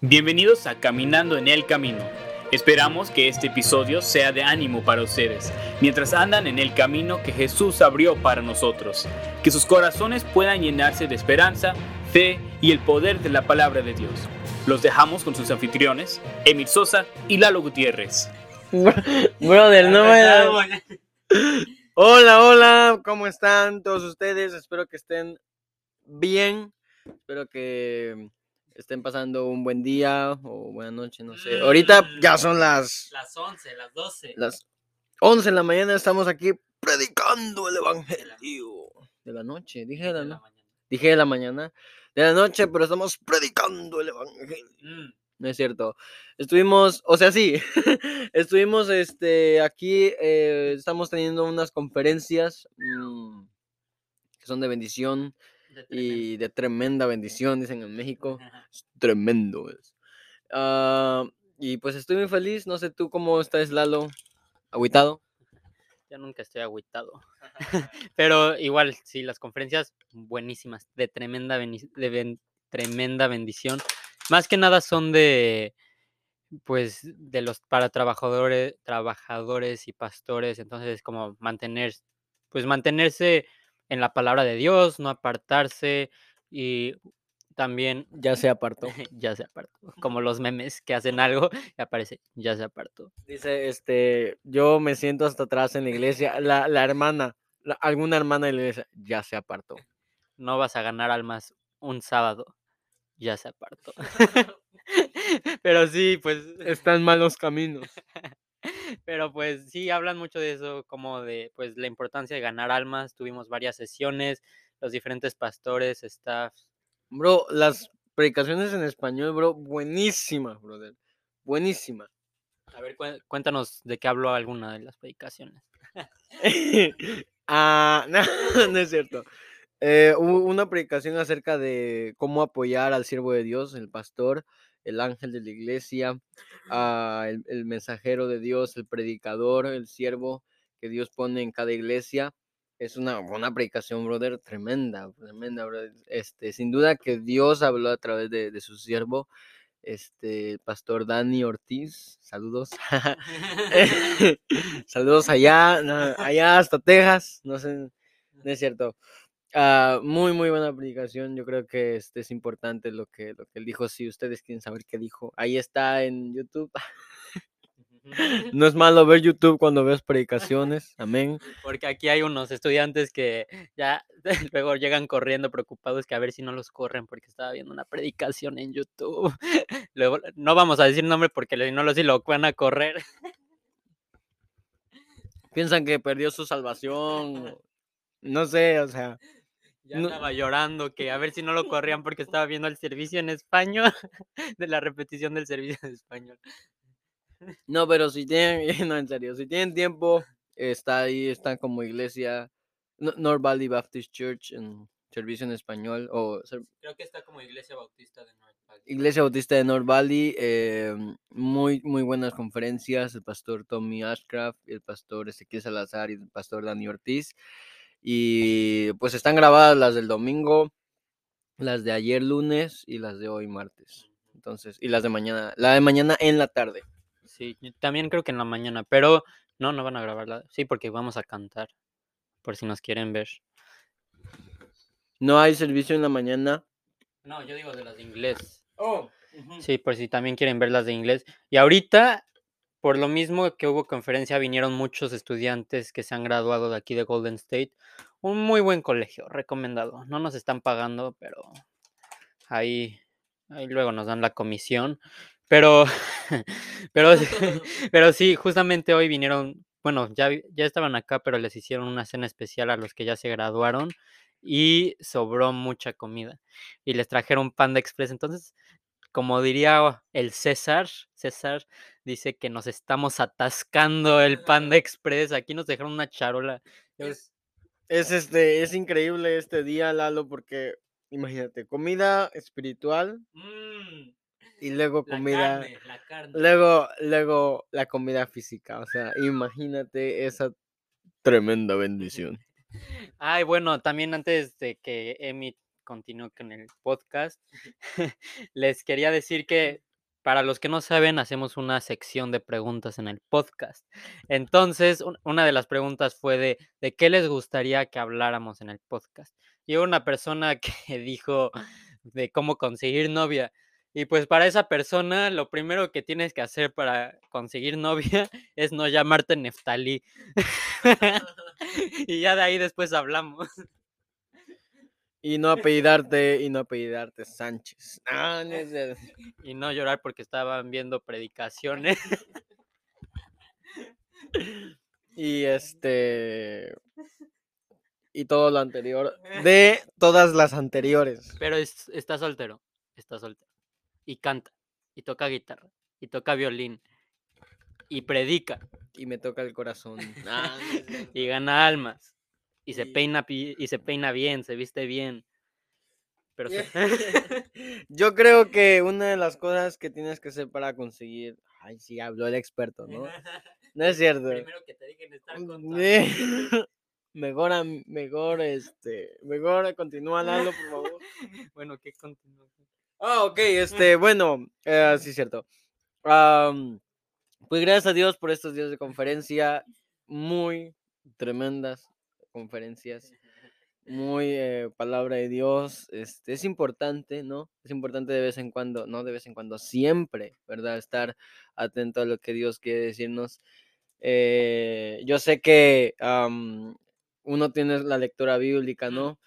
Bienvenidos a Caminando en el Camino. Esperamos que este episodio sea de ánimo para ustedes, mientras andan en el camino que Jesús abrió para nosotros. Que sus corazones puedan llenarse de esperanza, fe y el poder de la palabra de Dios. Los dejamos con sus anfitriones, Emil Sosa y Lalo Gutiérrez. Brother, no me... Hola, hola, ¿cómo están todos ustedes? Espero que estén bien. Espero que estén pasando un buen día o buena noche, no sé. Ahorita Mm. ya son las, Las 11, las 12. las 11 de la mañana, estamos aquí predicando el evangelio. De la noche, dije de la, de la no- mañana. dije de la mañana. De la noche, pero estamos predicando el evangelio. Mm, No es cierto. Estuvimos, o sea, sí, estuvimos este, aquí, eh, estamos teniendo unas conferencias mm, que son de bendición de y de tremenda bendición, dicen en México. tremendo. Es tremendo. es. Ah, y pues estoy muy feliz, no sé tú cómo estás, Lalo. ¿Agüitado? Yo nunca estoy agüitado. Pero igual, sí, las conferencias buenísimas, de tremenda, de ben- tremenda bendición. Más que nada son de, pues, de los para trabajadores, trabajadores y pastores. Entonces, es como mantener, pues, mantenerse en la palabra de Dios, no apartarse y también Ya se apartó. ya se apartó. Como los memes que hacen algo y aparece, ya se apartó. Dice, este, yo me siento hasta atrás en la iglesia. La, la hermana, la- alguna hermana de la iglesia, ya se apartó. No vas a ganar almas un sábado, ya se apartó. Pero sí, pues, Está en malos caminos. Pero pues sí, hablan mucho de eso, como de, pues, la importancia de ganar almas. Tuvimos varias sesiones, los diferentes pastores, staff. Bro, las predicaciones en español, bro, buenísimas, brother. Buenísima. A ver, cué- cuéntanos de qué habló alguna de las predicaciones. ah, no, no es cierto. Eh, hubo una predicación acerca de cómo apoyar al siervo de Dios, el pastor, el ángel de la iglesia, ah, el, el mensajero de Dios, el predicador, el siervo que Dios pone en cada iglesia. Es una, una predicación, brother, tremenda, tremenda, brother. Este, sin duda que Dios habló a través de, de su siervo, este, pastor Dani Ortiz. Saludos. Saludos allá, allá hasta Texas, no sé, no es cierto. Ah, muy, muy buena predicación. Yo creo que este es importante lo que, lo que él dijo. Si ustedes quieren saber qué dijo, ahí está en YouTube. No es malo ver YouTube cuando ves predicaciones. Amén. Porque aquí hay unos estudiantes que ya luego llegan corriendo preocupados que a ver si no los corren porque estaba viendo una predicación en YouTube. Luego no vamos a decir nombre porque si no los si lo van a correr. Piensan que perdió su salvación. No sé, o sea. Ya No- estaba llorando que a ver si no lo corrían porque estaba viendo el servicio en español, de la repetición del servicio en español. No, pero si tienen, no, en serio, si tienen tiempo, está ahí, están como iglesia, No- North Valley Baptist Church en servicio en español, o Creo que está como Iglesia Bautista de North Valley. Iglesia Bautista de North Valley, eh, muy, muy buenas conferencias, el pastor Tommy Ashcraft, el pastor Ezequiel Salazar y el pastor Dani Ortiz, y pues están grabadas las del domingo, las de ayer lunes y las de hoy martes, entonces, y las de mañana, la de mañana en la tarde. Sí, también creo que en la mañana, pero no, no van a grabarla. Sí, porque vamos a cantar, por si nos quieren ver. No hay servicio en la mañana. No, yo digo de las de inglés. Oh, Sí, por si también quieren ver las de inglés. Y ahorita, por lo mismo que hubo conferencia, vinieron muchos estudiantes que se han graduado de aquí de Golden State. Un muy buen colegio, recomendado. No nos están pagando, pero ahí, ahí luego nos dan la comisión. Pero, pero, pero sí, justamente hoy vinieron, bueno, ya, ya estaban acá, pero les hicieron una cena especial a los que ya se graduaron y sobró mucha comida. Y les trajeron Panda Express. Entonces, como diría el César, César dice que nos estamos atascando el Panda Express. Aquí nos dejaron una charola. Es, es este, es increíble este día, Lalo, porque imagínate, comida espiritual Mm, y luego la comida, carne, la carne. luego, luego la comida física. O sea, imagínate esa tremenda bendición. Ay, bueno, también antes de que Emi continúe con el podcast, les quería decir que para los que no saben, hacemos una sección de preguntas en el podcast. Entonces, un- una de las preguntas fue de, de qué les gustaría que habláramos en el podcast. Y hubo una persona que dijo de cómo conseguir novia. Y pues para esa persona, lo primero que tienes que hacer para conseguir novia es no llamarte Neftalí. y ya de ahí después hablamos. Y no apellidarte, y no apellidarte Sánchez. Ah, no es cierto. Y no llorar porque estaban viendo predicaciones. Y este. Y todo lo anterior. De todas las anteriores. Pero es- está soltero, está soltero. Y canta, y toca guitarra, y toca violín, y predica, Y me toca el corazón. Ah, no y gana almas, y se Y- peina y se peina bien, se viste bien. Pero se- Yo creo que una de las cosas que tienes que hacer para conseguir. Ay, sí, habló el experto, ¿no? No es cierto. Primero que te dejen estar contando. Eh, Mejor, mejor, este. Mejor continúa Lalo, por favor. Bueno, ¿qué continúa? Ah, ok, este, bueno, eh, sí, cierto. Am, pues gracias a Dios por estos días de conferencia, muy tremendas conferencias, muy eh, palabra de Dios. Este, es importante, ¿no? Es importante de vez en cuando, no de vez en cuando, siempre, ¿verdad? Estar atento a lo que Dios quiere decirnos. Eh, yo sé que uno tiene la lectura bíblica. ¿no?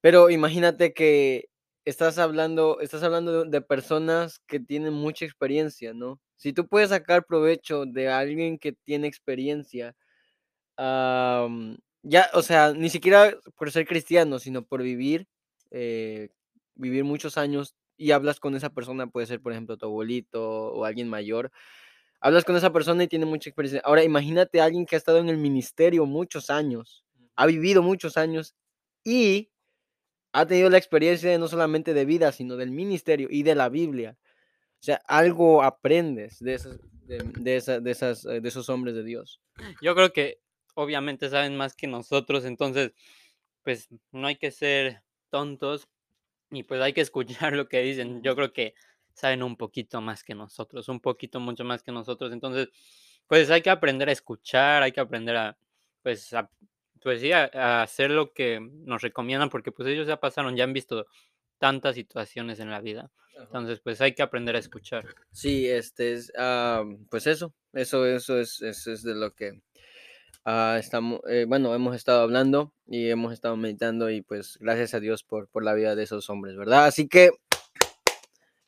Pero imagínate que estás hablando, estás hablando de, personas que tienen mucha experiencia, ¿no? Si tú puedes sacar provecho de alguien que tiene experiencia, ya, o sea, ni siquiera por ser cristiano, sino por vivir, eh, vivir muchos años y hablas con esa persona, puede ser, por ejemplo, tu abuelito o alguien mayor, hablas con esa persona y tiene mucha experiencia. Ahora, imagínate a alguien que ha estado en el ministerio muchos años, ha vivido muchos años y ha tenido la experiencia de no solamente de vida, sino del ministerio y de la Biblia. O sea, algo aprendes de, esas, de, de esa- de esas, eh, de esos hombres de Dios. Yo creo que obviamente saben más que nosotros, entonces, pues no hay que ser tontos y pues hay que escuchar lo que dicen. Yo creo que saben un poquito más que nosotros, un poquito mucho más que nosotros. Entonces, pues hay que aprender a escuchar, hay que aprender a, pues, a, pues sí, a, a hacer lo que nos recomiendan, porque pues ellos ya pasaron, ya han visto tantas situaciones en la vida. Entonces, pues hay que aprender a escuchar. Sí, este es, ah, pues eso, eso, eso es, eso es de lo que ah, estamos, eh, bueno, hemos estado hablando y hemos estado meditando y pues gracias a Dios por, por la vida de esos hombres, ¿verdad? Así que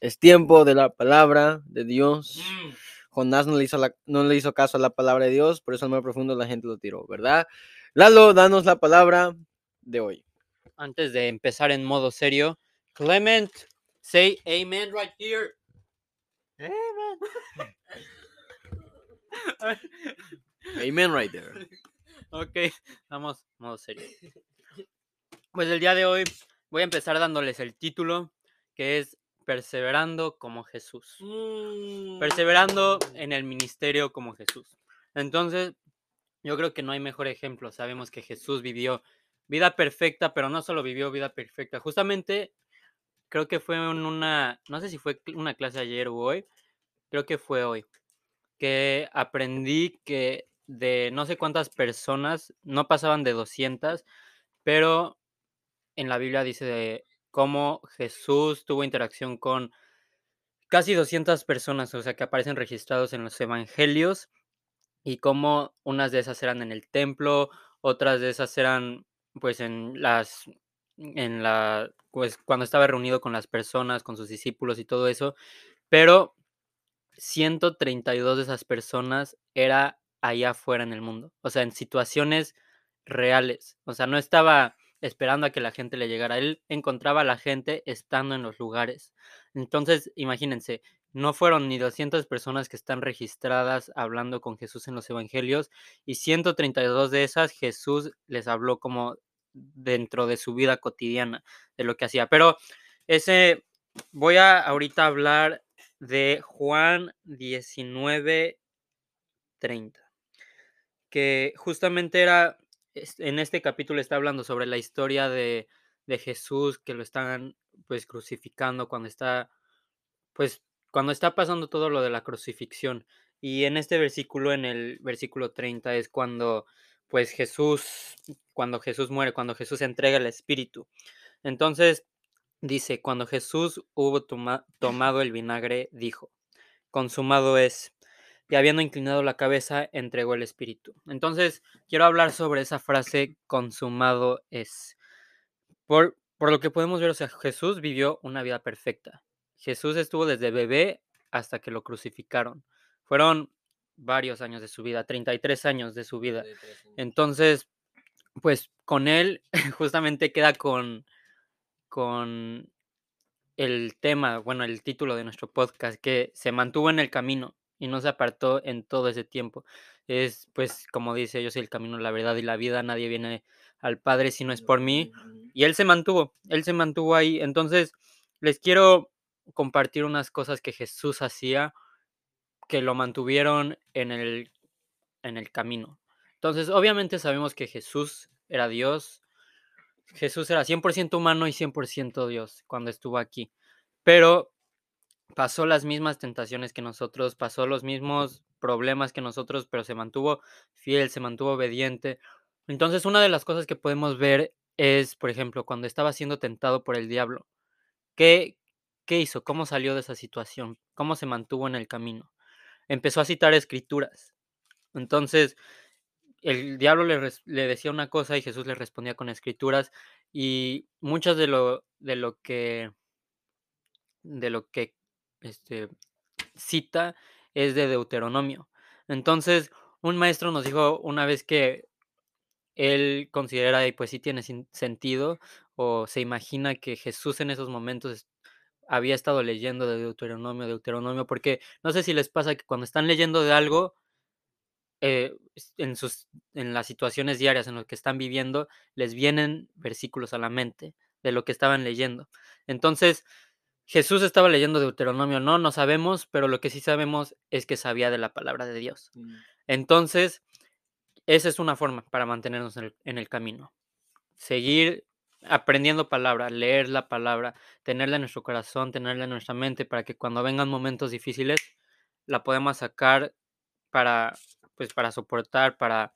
es tiempo de la palabra de Dios. Jonás no le hizo, la- no le hizo caso a la palabra de Dios, por eso al mar profundo la gente lo tiró, ¿verdad? Lalo, danos la palabra de hoy. Antes de empezar en modo serio, Clement, say amen right here. Amen. Amen right there. ok, vamos, modo serio. Pues el día de hoy voy a empezar dándoles el título que es Perseverando como Jesús. Perseverando en el ministerio como Jesús. Entonces, yo creo que no hay mejor ejemplo. Sabemos que Jesús vivió vida perfecta, pero no solo vivió vida perfecta. Justamente, creo que fue en una, no sé si fue una clase ayer o hoy, creo que fue hoy, que aprendí que de no sé cuántas personas, no pasaban de 200, pero en la Biblia dice de cómo Jesús tuvo interacción con casi 200 personas, o sea, que aparecen registrados en los evangelios y cómo unas de esas eran en el templo, otras de esas eran pues en las en la pues cuando estaba reunido con las personas, con sus discípulos y todo eso, pero 132 de esas personas era allá afuera en el mundo, o sea, en situaciones reales, o sea, no estaba esperando a que la gente le llegara, él encontraba a la gente estando en los lugares. Entonces, imagínense, no fueron ni 200 personas que están registradas hablando con Jesús en los evangelios y 132 de esas Jesús les habló como dentro de su vida cotidiana, de lo que hacía. Pero ese, voy a ahorita hablar de Juan 19, 30, que justamente era, en este capítulo está hablando sobre la historia de, de Jesús, que lo están pues crucificando cuando está pues cuando está pasando todo lo de la crucifixión. Y en este versículo, en el versículo 30, es cuando pues Jesús, cuando Jesús muere, cuando Jesús entrega el Espíritu. Entonces dice, cuando Jesús hubo tomado el vinagre, dijo, consumado es. Y habiendo inclinado la cabeza, entregó el Espíritu. Entonces, quiero hablar sobre esa frase, consumado es. Por, por lo que podemos ver, o sea, Jesús vivió una vida perfecta. Jesús estuvo desde bebé hasta que lo crucificaron. Fueron varios años de su vida, 33 años de su vida. Entonces, pues con él justamente queda con, con el tema, bueno, el título de nuestro podcast, que se mantuvo en el camino y no se apartó en todo ese tiempo. Es, pues, como dice, yo soy el camino, la verdad y la vida, nadie viene al Padre si no es por mí. Y él se mantuvo, él se mantuvo ahí. Entonces, les quiero compartir unas cosas que Jesús hacía que lo mantuvieron en el, en el camino. Entonces, obviamente sabemos que Jesús era Dios. Jesús era 100% humano y 100% Dios cuando estuvo aquí. Pero pasó las mismas tentaciones que nosotros, pasó los mismos problemas que nosotros, pero se mantuvo fiel, se mantuvo obediente. Entonces, una de las cosas que podemos ver es, por ejemplo, cuando estaba siendo tentado por el diablo. ¿Qué, qué hizo? ¿Cómo salió de esa situación? ¿Cómo se mantuvo en el camino? empezó a citar escrituras. Entonces, el diablo le, le, decía una cosa y Jesús le respondía con escrituras y muchas de lo, de lo que de lo que este, cita es de Deuteronomio. Entonces, un maestro nos dijo una vez que él considera y pues sí tiene sentido o se imagina que Jesús en esos momentos había estado leyendo de Deuteronomio, Deuteronomio, porque no sé si les pasa que cuando están leyendo de algo, eh, en, sus, en las situaciones diarias en las que están viviendo, les vienen versículos a la mente de lo que estaban leyendo. Entonces, Jesús estaba leyendo Deuteronomio, no, no sabemos, pero lo que sí sabemos es que sabía de la palabra de Dios. Mm. Entonces, esa es una forma para mantenernos en el, en el camino. Seguir aprendiendo palabra, leer la palabra, tenerla en nuestro corazón, tenerla en nuestra mente, para que cuando vengan momentos difíciles la podamos sacar para, pues, para soportar, para,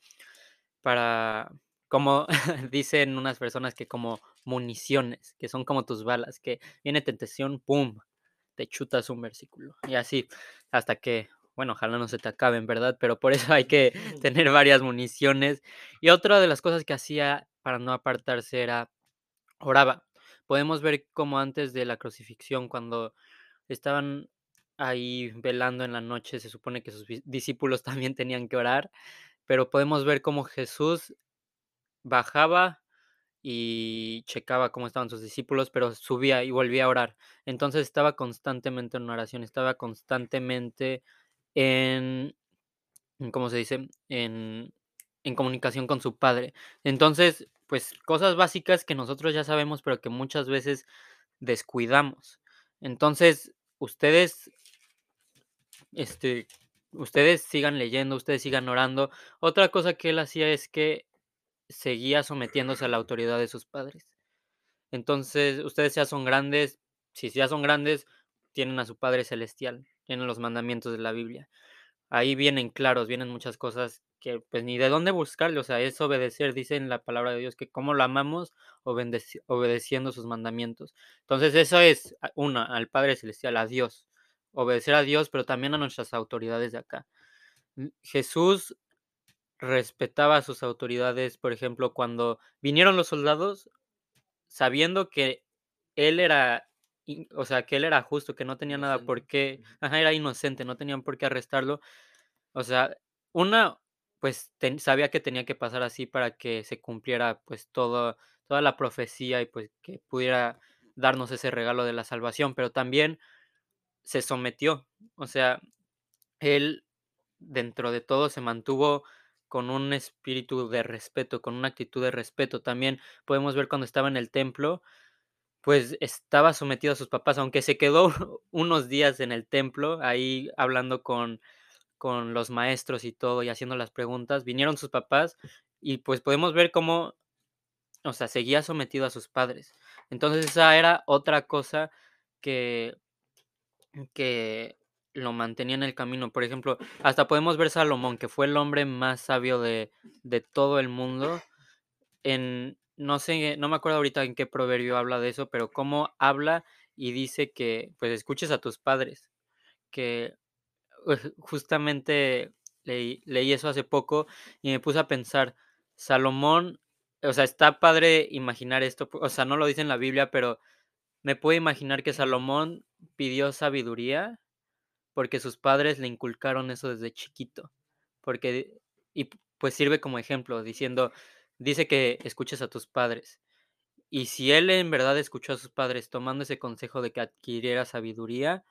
para, como dicen unas personas que como municiones, que son como tus balas, que viene tentación, ¡pum! Te chutas un versículo. Y así, hasta que, bueno, ojalá no se te acaben, ¿verdad? Pero por eso hay que tener varias municiones. Y otra de las cosas que hacía para no apartarse era oraba. Podemos ver cómo antes de la crucifixión, cuando estaban ahí velando en la noche, se supone que sus discípulos también tenían que orar, pero podemos ver cómo Jesús bajaba y checaba cómo estaban sus discípulos, pero subía y volvía a orar. Entonces estaba constantemente en oración, estaba constantemente en, ¿cómo se dice? En, en comunicación con su Padre. Entonces, pues cosas básicas que nosotros ya sabemos, pero que muchas veces descuidamos. Entonces, ustedes, este, ustedes sigan leyendo, ustedes sigan orando. Otra cosa que él hacía es que seguía sometiéndose a la autoridad de sus padres. Entonces, ustedes ya son grandes, si ya son grandes, tienen a su Padre Celestial, tienen los mandamientos de la Biblia. Ahí vienen claros, vienen muchas cosas que pues ni de dónde buscarle, o sea, es obedecer, dice en la palabra de Dios que cómo lo amamos obedeciendo sus mandamientos. Entonces eso es una, al Padre Celestial, a Dios, obedecer a Dios, pero también a nuestras autoridades de acá. Jesús respetaba a sus autoridades, por ejemplo, cuando vinieron los soldados, sabiendo que él era, o sea, que él era justo, que no tenía nada por qué, ajá, era inocente, no tenían por qué arrestarlo. O sea, una, pues sabía que tenía que pasar así para que se cumpliera pues todo, toda la profecía y pues que pudiera darnos ese regalo de la salvación, pero también se sometió, o sea, él dentro de todo se mantuvo con un espíritu de respeto, con una actitud de respeto. También podemos ver cuando estaba en el templo, pues estaba sometido a sus papás, aunque se quedó unos días en el templo, ahí hablando con con los maestros y todo y haciendo las preguntas, vinieron sus papás y pues podemos ver cómo, o sea, seguía sometido a sus padres. Entonces esa era otra cosa que, que lo mantenía en el camino. Por ejemplo, hasta podemos ver Salomón, que fue el hombre más sabio de, de todo el mundo. En, no sé, no me acuerdo ahorita en qué proverbio habla de eso, pero cómo habla y dice que pues escuches a tus padres, que uh, justamente leí, leí eso hace poco y me puse a pensar, Salomón, o sea, está padre imaginar esto, o sea, no lo dice en la Biblia, pero me puedo imaginar que Salomón pidió sabiduría porque sus padres le inculcaron eso desde chiquito, porque, y pues sirve como ejemplo, diciendo, dice que escuches a tus padres. Y si él en verdad escuchó a sus padres tomando ese consejo de que adquiriera sabiduría,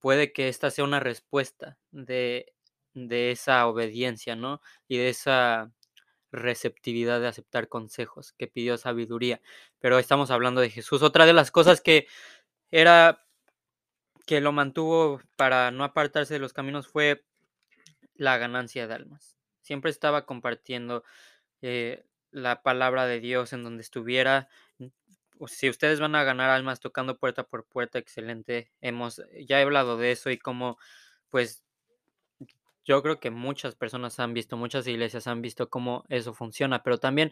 puede que esta sea una respuesta de, de esa obediencia, ¿no? Y de esa receptividad de aceptar consejos, que pidió sabiduría. Pero estamos hablando de Jesús. Otra de las cosas que era que lo mantuvo para no apartarse de los caminos fue la ganancia de almas. Siempre estaba compartiendo eh, la palabra de Dios en donde estuviera. Si ustedes van a ganar almas tocando puerta por puerta, excelente. Hemos, ya he hablado de eso y cómo, pues, yo creo que muchas personas han visto, muchas iglesias han visto cómo eso funciona, pero también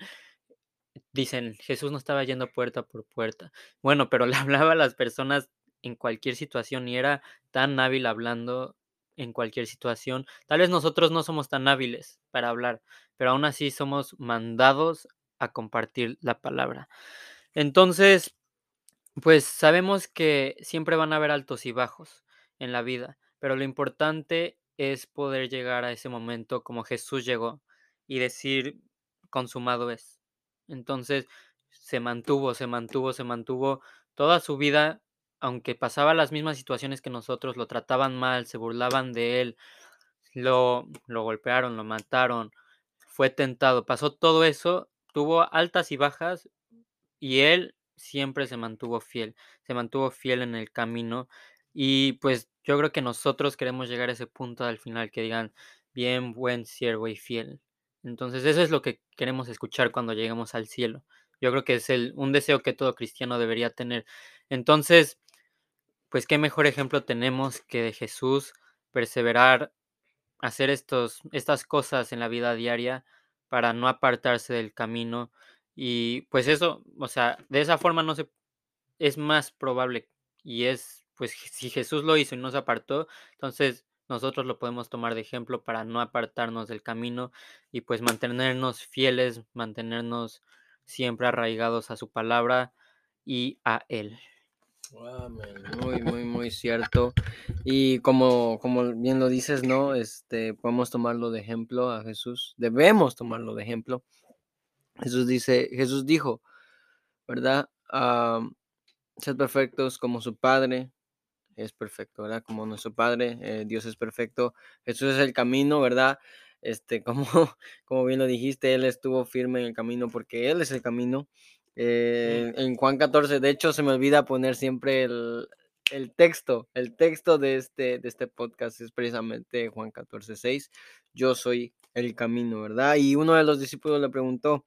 dicen, Jesús no estaba yendo puerta por puerta. Bueno, pero le hablaba a las personas en cualquier situación y era tan hábil hablando en cualquier situación. Tal vez nosotros no somos tan hábiles para hablar, pero aún así somos mandados a compartir la palabra. Entonces, pues sabemos que siempre van a haber altos y bajos en la vida, pero lo importante es poder llegar a ese momento como Jesús llegó y decir, consumado es. Entonces, se mantuvo, se mantuvo, se mantuvo toda su vida aunque pasaba las mismas situaciones que nosotros, lo trataban mal, se burlaban de él, lo, lo golpearon, lo mataron, fue tentado, pasó todo eso, tuvo altas y bajas y él siempre se mantuvo fiel, se mantuvo fiel en el camino y pues yo creo que nosotros queremos llegar a ese punto al final que digan bien buen siervo y fiel. Entonces eso es lo que queremos escuchar cuando lleguemos al cielo. Yo creo que es el, un deseo que todo cristiano debería tener. Entonces, pues qué mejor ejemplo tenemos que de Jesús perseverar, hacer estos, estas cosas en la vida diaria para no apartarse del camino. Y pues eso, o sea, de esa forma no se es más probable y es pues si Jesús lo hizo y no se apartó, entonces nosotros lo podemos tomar de ejemplo para no apartarnos del camino y pues mantenernos fieles, mantenernos siempre arraigados a su palabra y a él. Muy, muy, muy cierto. Y como, como bien lo dices, ¿no? Este, podemos tomarlo de ejemplo a Jesús. Debemos tomarlo de ejemplo. Jesús dice, Jesús dijo, ¿verdad? Uh, sed perfectos como su Padre es perfecto, ¿verdad? Como nuestro Padre, eh, Dios es perfecto. Jesús es el camino, ¿verdad? Este, como, como bien lo dijiste, Él estuvo firme en el camino porque Él es el camino. Eh, en Juan 14, de hecho, se me olvida poner siempre el, el texto. El texto de este, de este podcast es precisamente Juan 14, 6. Yo soy el camino, ¿verdad? Y uno de los discípulos le preguntó,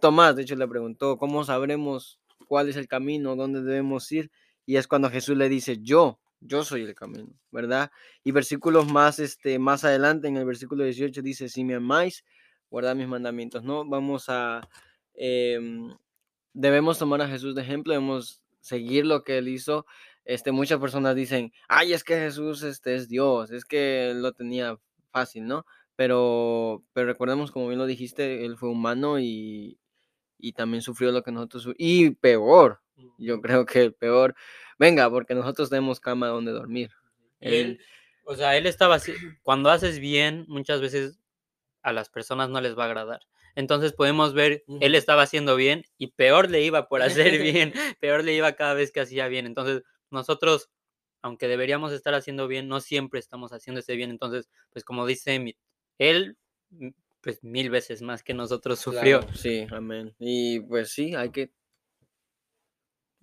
Tomás, de hecho, le preguntó, ¿cómo sabremos cuál es el camino, dónde debemos ir? Y es cuando Jesús le dice, yo, yo soy el camino, ¿verdad? Y versículos más, este, más adelante, en el versículo 18, dice, si me amáis, guardad mis mandamientos, ¿no? Vamos a... Em, debemos tomar a Jesús de ejemplo, debemos seguir lo que él hizo. Este, muchas personas dicen, ay, es que Jesús este, es Dios, es que lo tenía fácil, ¿no? Pero, pero recordemos, como bien lo dijiste, él fue humano y, y también sufrió lo que nosotros, y peor, yo creo que peor, venga, porque nosotros tenemos cama donde dormir. Él, o sea, él estaba así, cuando haces bien, muchas veces a las personas no les va a agradar. Entonces podemos ver, él estaba haciendo bien y peor le iba por hacer bien, peor le iba cada vez que hacía bien. Entonces nosotros, aunque deberíamos estar haciendo bien, no siempre estamos haciendo ese bien. Entonces, pues como dice él, pues mil veces más que nosotros sufrió. sí, amén. Y pues sí, hay que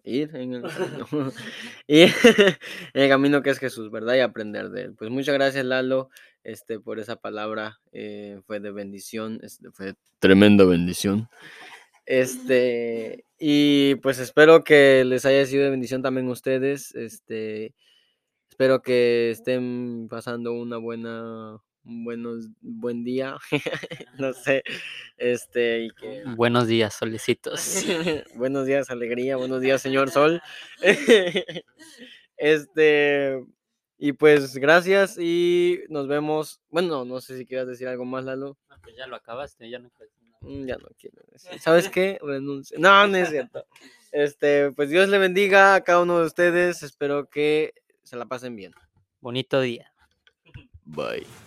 ir en el, en el camino que es Jesús, ¿verdad? Y aprender de él. Pues muchas gracias, Lalo, este, por esa palabra. Eh, fue de bendición, este, fue tremenda bendición. Este, y pues espero que les haya sido de bendición también a ustedes. Este, Espero que estén pasando una buena, buenos, buen día, no sé, este, y que... Buenos días, solecitos. buenos días, alegría, buenos días, señor Sol. este, y pues gracias y nos vemos. Bueno, no sé si quieras decir algo más, Lalo. No, pues ya lo acabaste, ya no quiero decir nada. Mm, Ya no quiero decir. ¿Sabes qué? Renuncio. No, no es cierto. Este, pues Dios le bendiga a cada uno de ustedes. Espero que se la pasen bien. Bonito día. Bye.